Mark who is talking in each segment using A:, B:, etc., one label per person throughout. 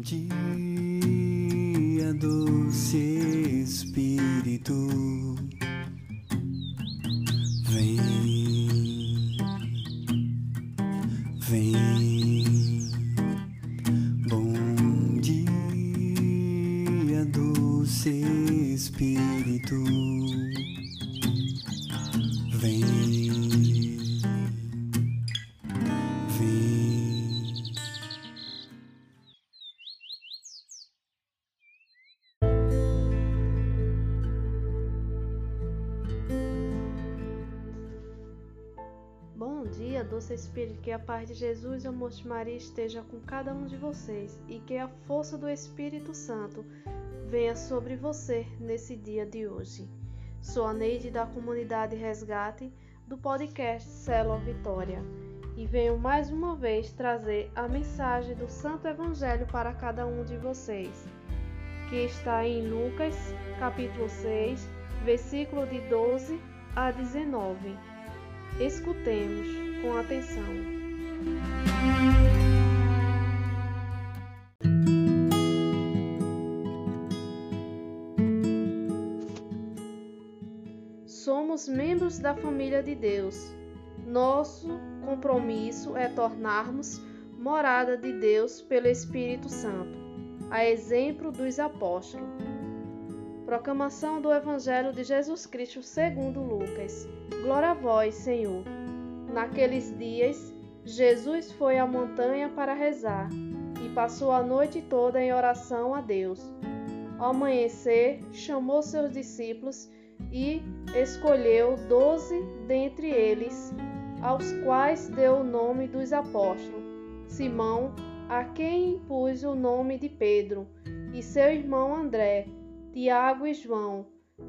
A: dia, doce Espírito, dia, doce Espírito,
B: que a paz de Jesus e o amor Maria esteja com cada um de vocês e que a força do Espírito Santo venha sobre você nesse dia de hoje. Sou a Neide da comunidade Resgate do podcast Célula Vitória e venho mais uma vez trazer a mensagem do Santo Evangelho para cada um de vocês, que está em Lucas, capítulo 6, versículo de 12 a 19. Escutemos com atenção. Somos membros da família de Deus. Nosso compromisso é tornarmos morada de Deus pelo Espírito Santo, a exemplo dos apóstolos. Proclamação do Evangelho de Jesus Cristo segundo Lucas. Glória a vós, Senhor. Naqueles dias, Jesus foi à montanha para rezar e passou a noite toda em oração a Deus. Ao amanhecer, chamou seus discípulos e escolheu doze dentre eles, aos quais deu o nome dos apóstolos: Simão, a quem impus o nome de Pedro, e seu irmão André, Tiago e João,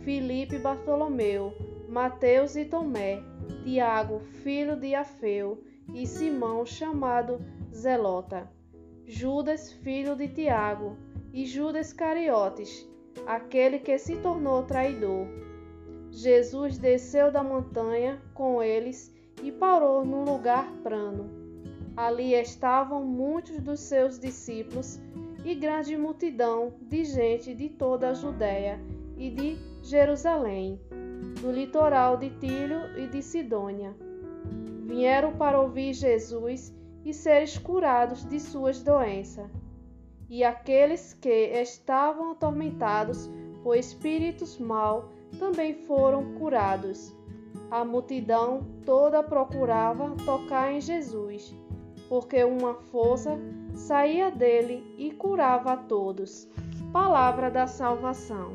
B: Filipe e Bartolomeu, Mateus e Tomé, Tiago, filho de Afeu, e Simão, chamado Zelota, Judas, filho de Tiago, e Judas Cariotes, aquele que se tornou traidor. Jesus desceu da montanha com eles e parou num lugar plano. Ali estavam muitos dos seus discípulos e grande multidão de gente de toda a Judéia e de Jerusalém, do litoral de Tiro e de Sidônia. Vieram para ouvir Jesus e seres curados de suas doenças. E aqueles que estavam atormentados por espíritos maus também foram curados. A multidão toda procurava tocar em Jesus, porque uma força saía dele e curava a todos. Palavra da salvação.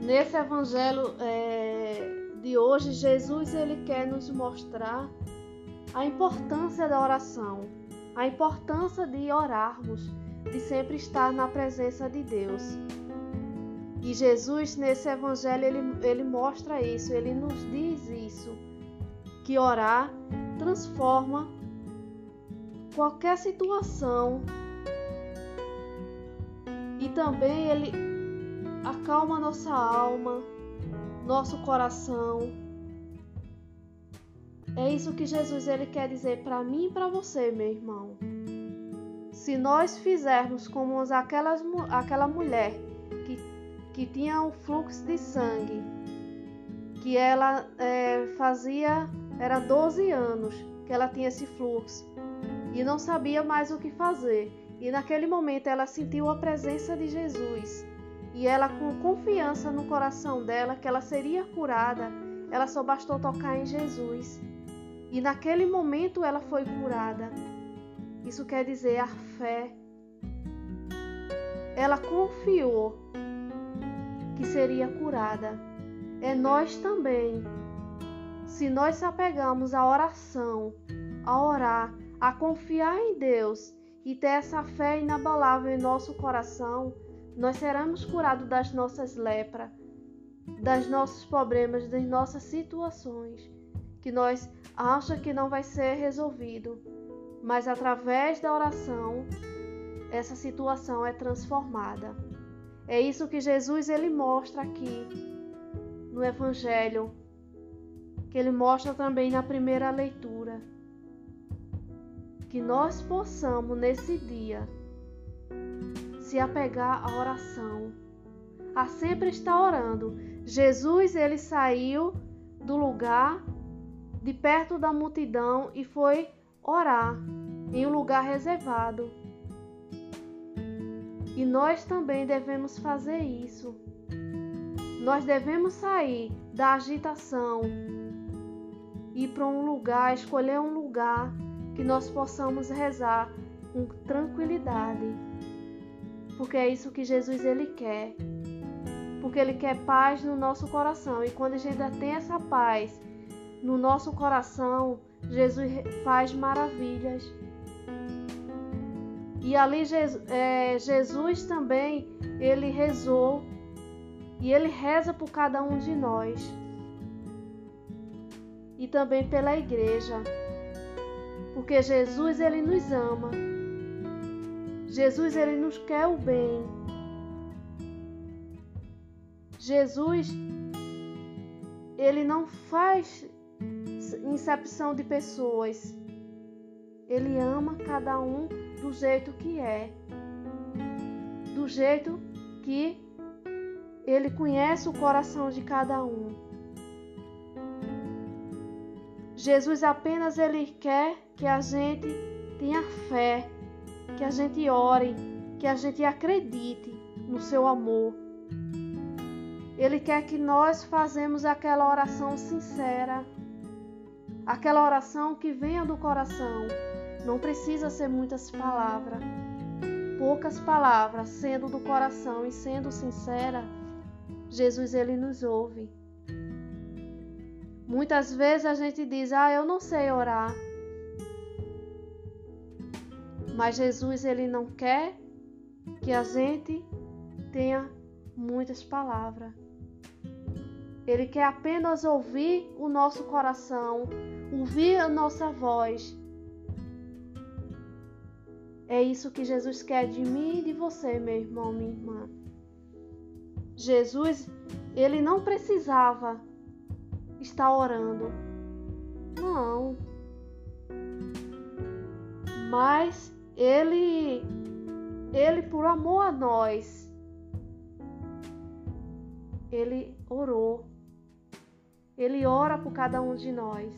B: Nesse evangelho é, de hoje, Jesus ele quer nos mostrar a importância da oração, a importância de orarmos, de sempre estar na presença de Deus. E Jesus, nesse evangelho, ele, ele mostra isso, ele nos diz isso, que orar transforma qualquer situação e também ele acalma nossa alma, nosso coração. É isso que Jesus ele quer dizer para mim e para você, meu irmão. Se nós fizermos como aquelas, aquela mulher que, que tinha um fluxo de sangue, que ela é, fazia, era 12 anos que ela tinha esse fluxo e não sabia mais o que fazer. E naquele momento ela sentiu a presença de Jesus. E ela, com confiança no coração dela que ela seria curada, ela só bastou tocar em Jesus. E naquele momento ela foi curada. Isso quer dizer a fé. Ela confiou que seria curada. É nós também. Se nós se apegamos à oração, a orar, a confiar em Deus e ter essa fé inabalável em nosso coração, nós seremos curados das nossas lepras, das nossos problemas, das nossas situações, que nós acha que não vai ser resolvido, mas através da oração essa situação é transformada. É isso que Jesus ele mostra aqui no evangelho, que ele mostra também na primeira leitura que nós possamos nesse dia se apegar à oração, a sempre estar orando. Jesus ele saiu do lugar de perto da multidão e foi orar em um lugar reservado. E nós também devemos fazer isso. Nós devemos sair da agitação ir para um lugar, escolher um lugar que nós possamos rezar com tranquilidade. Porque é isso que Jesus ele quer. Porque ele quer paz no nosso coração e quando a gente tem essa paz no nosso coração, Jesus faz maravilhas. E ali Jesus, é, Jesus também ele rezou e ele reza por cada um de nós e também pela igreja. Porque Jesus ele nos ama. Jesus ele nos quer o bem. Jesus ele não faz incepção de pessoas. Ele ama cada um do jeito que é. Do jeito que ele conhece o coração de cada um. Jesus apenas ele quer que a gente tenha fé, que a gente ore, que a gente acredite no seu amor. Ele quer que nós fazemos aquela oração sincera, aquela oração que venha do coração. Não precisa ser muitas palavras. Poucas palavras, sendo do coração e sendo sincera, Jesus ele nos ouve. Muitas vezes a gente diz: "Ah, eu não sei orar". Mas Jesus ele não quer que a gente tenha muitas palavras. Ele quer apenas ouvir o nosso coração, ouvir a nossa voz. É isso que Jesus quer de mim e de você, meu irmão, minha irmã. Jesus, ele não precisava está orando. Não. Mas ele ele por amor a nós ele orou. Ele ora por cada um de nós.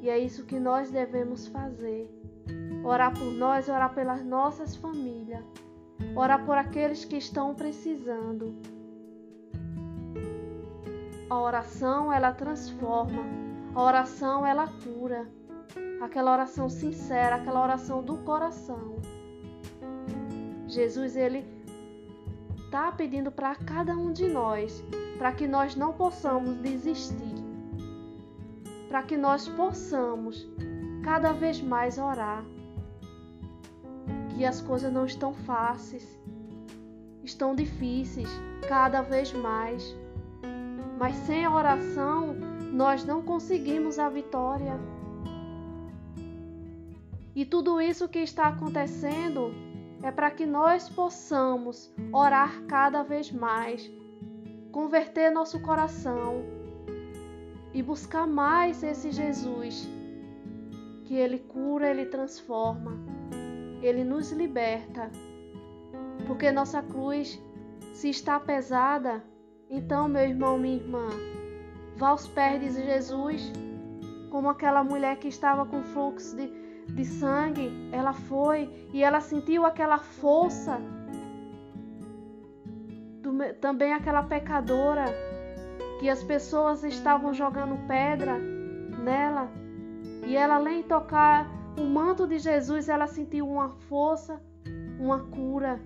B: E é isso que nós devemos fazer. Orar por nós, orar pelas nossas famílias, orar por aqueles que estão precisando. A oração ela transforma, a oração ela cura. Aquela oração sincera, aquela oração do coração. Jesus ele está pedindo para cada um de nós, para que nós não possamos desistir, para que nós possamos cada vez mais orar. Que as coisas não estão fáceis, estão difíceis cada vez mais. Mas sem a oração, nós não conseguimos a vitória. E tudo isso que está acontecendo é para que nós possamos orar cada vez mais, converter nosso coração e buscar mais esse Jesus, que Ele cura, Ele transforma, Ele nos liberta. Porque nossa cruz, se está pesada, então, meu irmão, minha irmã, vá aos pés de Jesus, como aquela mulher que estava com fluxo de, de sangue, ela foi e ela sentiu aquela força. Do, também aquela pecadora que as pessoas estavam jogando pedra nela e ela, além de tocar o manto de Jesus, ela sentiu uma força, uma cura.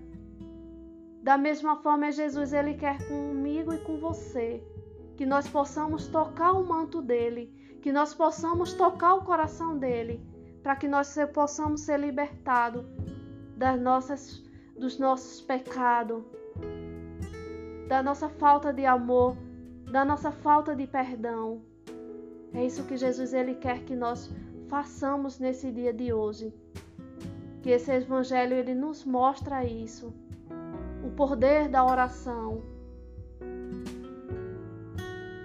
B: Da mesma forma, Jesus ele quer comigo e com você que nós possamos tocar o manto dele, que nós possamos tocar o coração dele, para que nós possamos ser libertados das nossas dos nossos pecados, da nossa falta de amor, da nossa falta de perdão. É isso que Jesus ele quer que nós façamos nesse dia de hoje. Que esse evangelho ele nos mostra isso o poder da oração.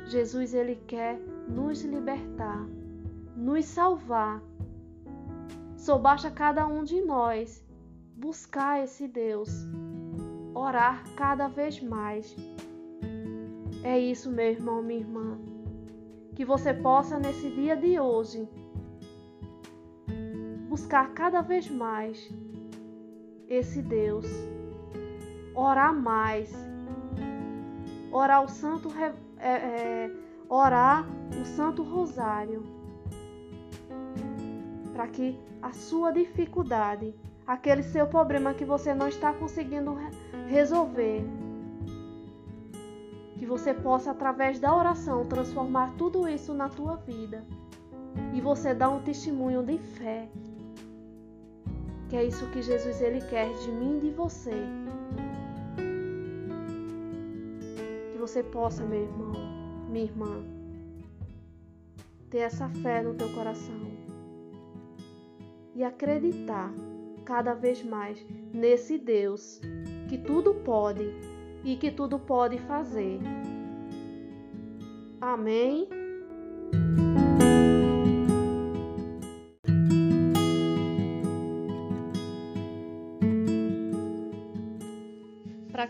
B: Jesus ele quer nos libertar, nos salvar. Só basta cada um de nós buscar esse Deus, orar cada vez mais. É isso, meu irmão, minha irmã. Que você possa, nesse dia de hoje, buscar cada vez mais esse Deus, orar mais, orar o Santo, é, é, orar o Santo Rosário, para que a sua dificuldade, aquele seu problema que você não está conseguindo resolver, que você possa através da oração transformar tudo isso na tua vida e você dar um testemunho de fé. Que é isso que Jesus ele quer de mim e de você. Você possa, meu irmão, minha irmã, ter essa fé no teu coração e acreditar cada vez mais nesse Deus que tudo pode e que tudo pode fazer. Amém.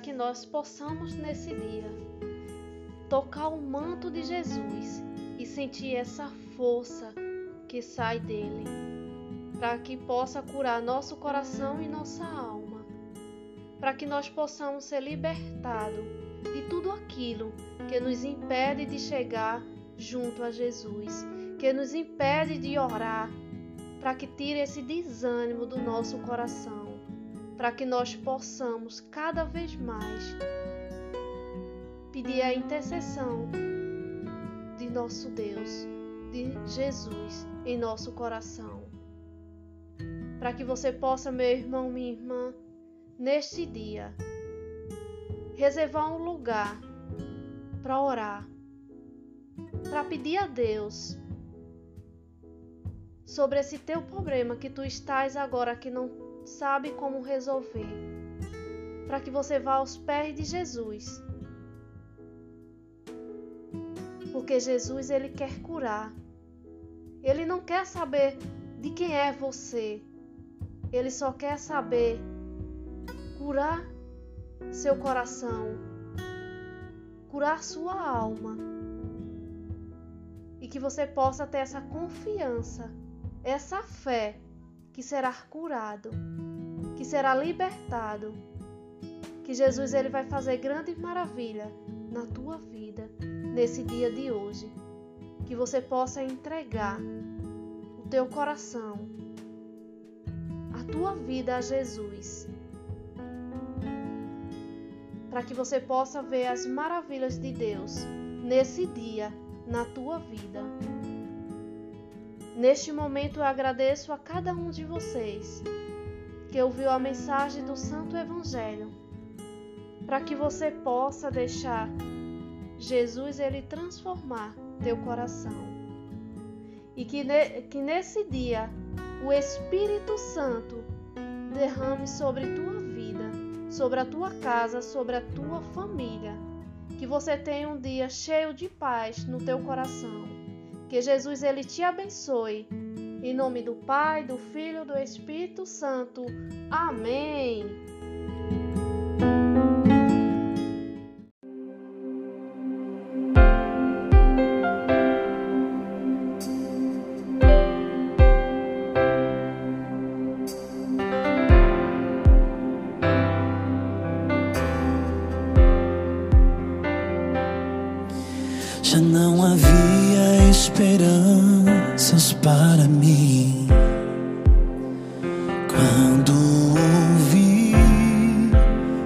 B: Que nós possamos nesse dia tocar o manto de Jesus e sentir essa força que sai dele, para que possa curar nosso coração e nossa alma para que nós possamos ser libertados de tudo aquilo que nos impede de chegar junto a Jesus, que nos impede de orar, para que tire esse desânimo do nosso coração, para que nós possamos cada vez mais pedir a intercessão de nosso Deus, de Jesus em nosso coração. Para que você possa, meu irmão, minha irmã, neste dia, reservar um lugar para orar, para pedir a Deus sobre esse teu problema que tu estás agora que não sabe como resolver, para que você vá aos pés de Jesus. Porque Jesus ele quer curar. Ele não quer saber de quem é você. Ele só quer saber curar seu coração, curar sua alma. E que você possa ter essa confiança, essa fé que será curado, que será libertado. Que Jesus ele vai fazer grande maravilha na tua vida nesse dia de hoje. Que você possa entregar o teu coração, a tua vida a Jesus para que você possa ver as maravilhas de Deus nesse dia na tua vida. Neste momento eu agradeço a cada um de vocês que ouviu a mensagem do Santo Evangelho, para que você possa deixar Jesus ele transformar teu coração. E que, ne que nesse dia o Espírito Santo derrame sobre tua sobre a tua casa, sobre a tua família. Que você tenha um dia cheio de paz no teu coração. Que Jesus ele te abençoe. Em nome do Pai, do Filho e do Espírito Santo. Amém.
A: Esperanças para mim. Quando ouvi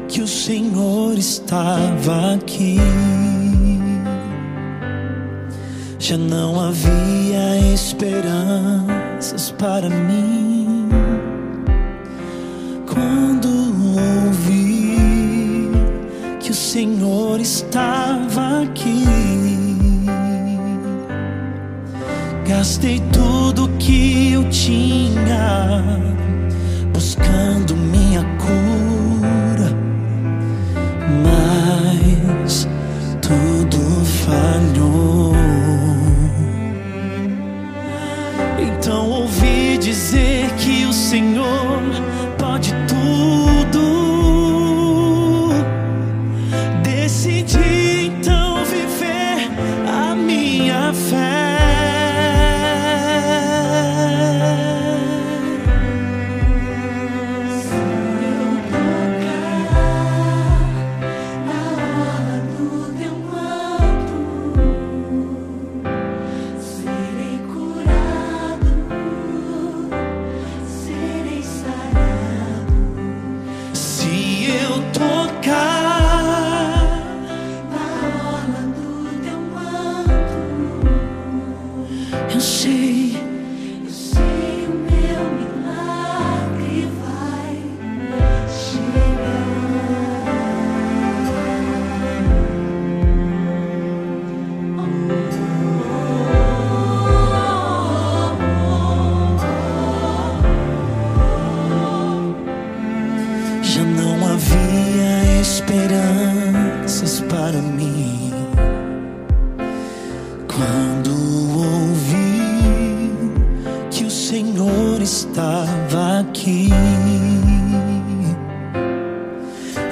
A: que o Senhor estava aqui, já não havia esperanças para mim. Quando ouvi que o Senhor estava aqui. Gastei tudo que eu tinha buscando minha cura, mas tudo falhou. Então ouvi dizer que o Senhor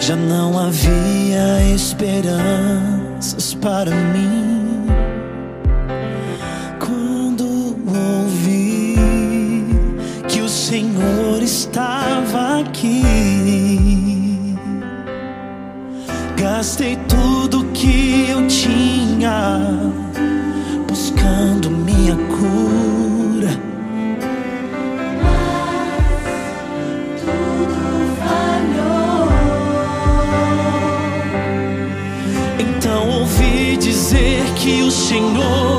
A: Já não havia esperanças para mim. Quando ouvi que o Senhor estava aqui, gastei tudo que eu tinha buscando minha cura que o Senhor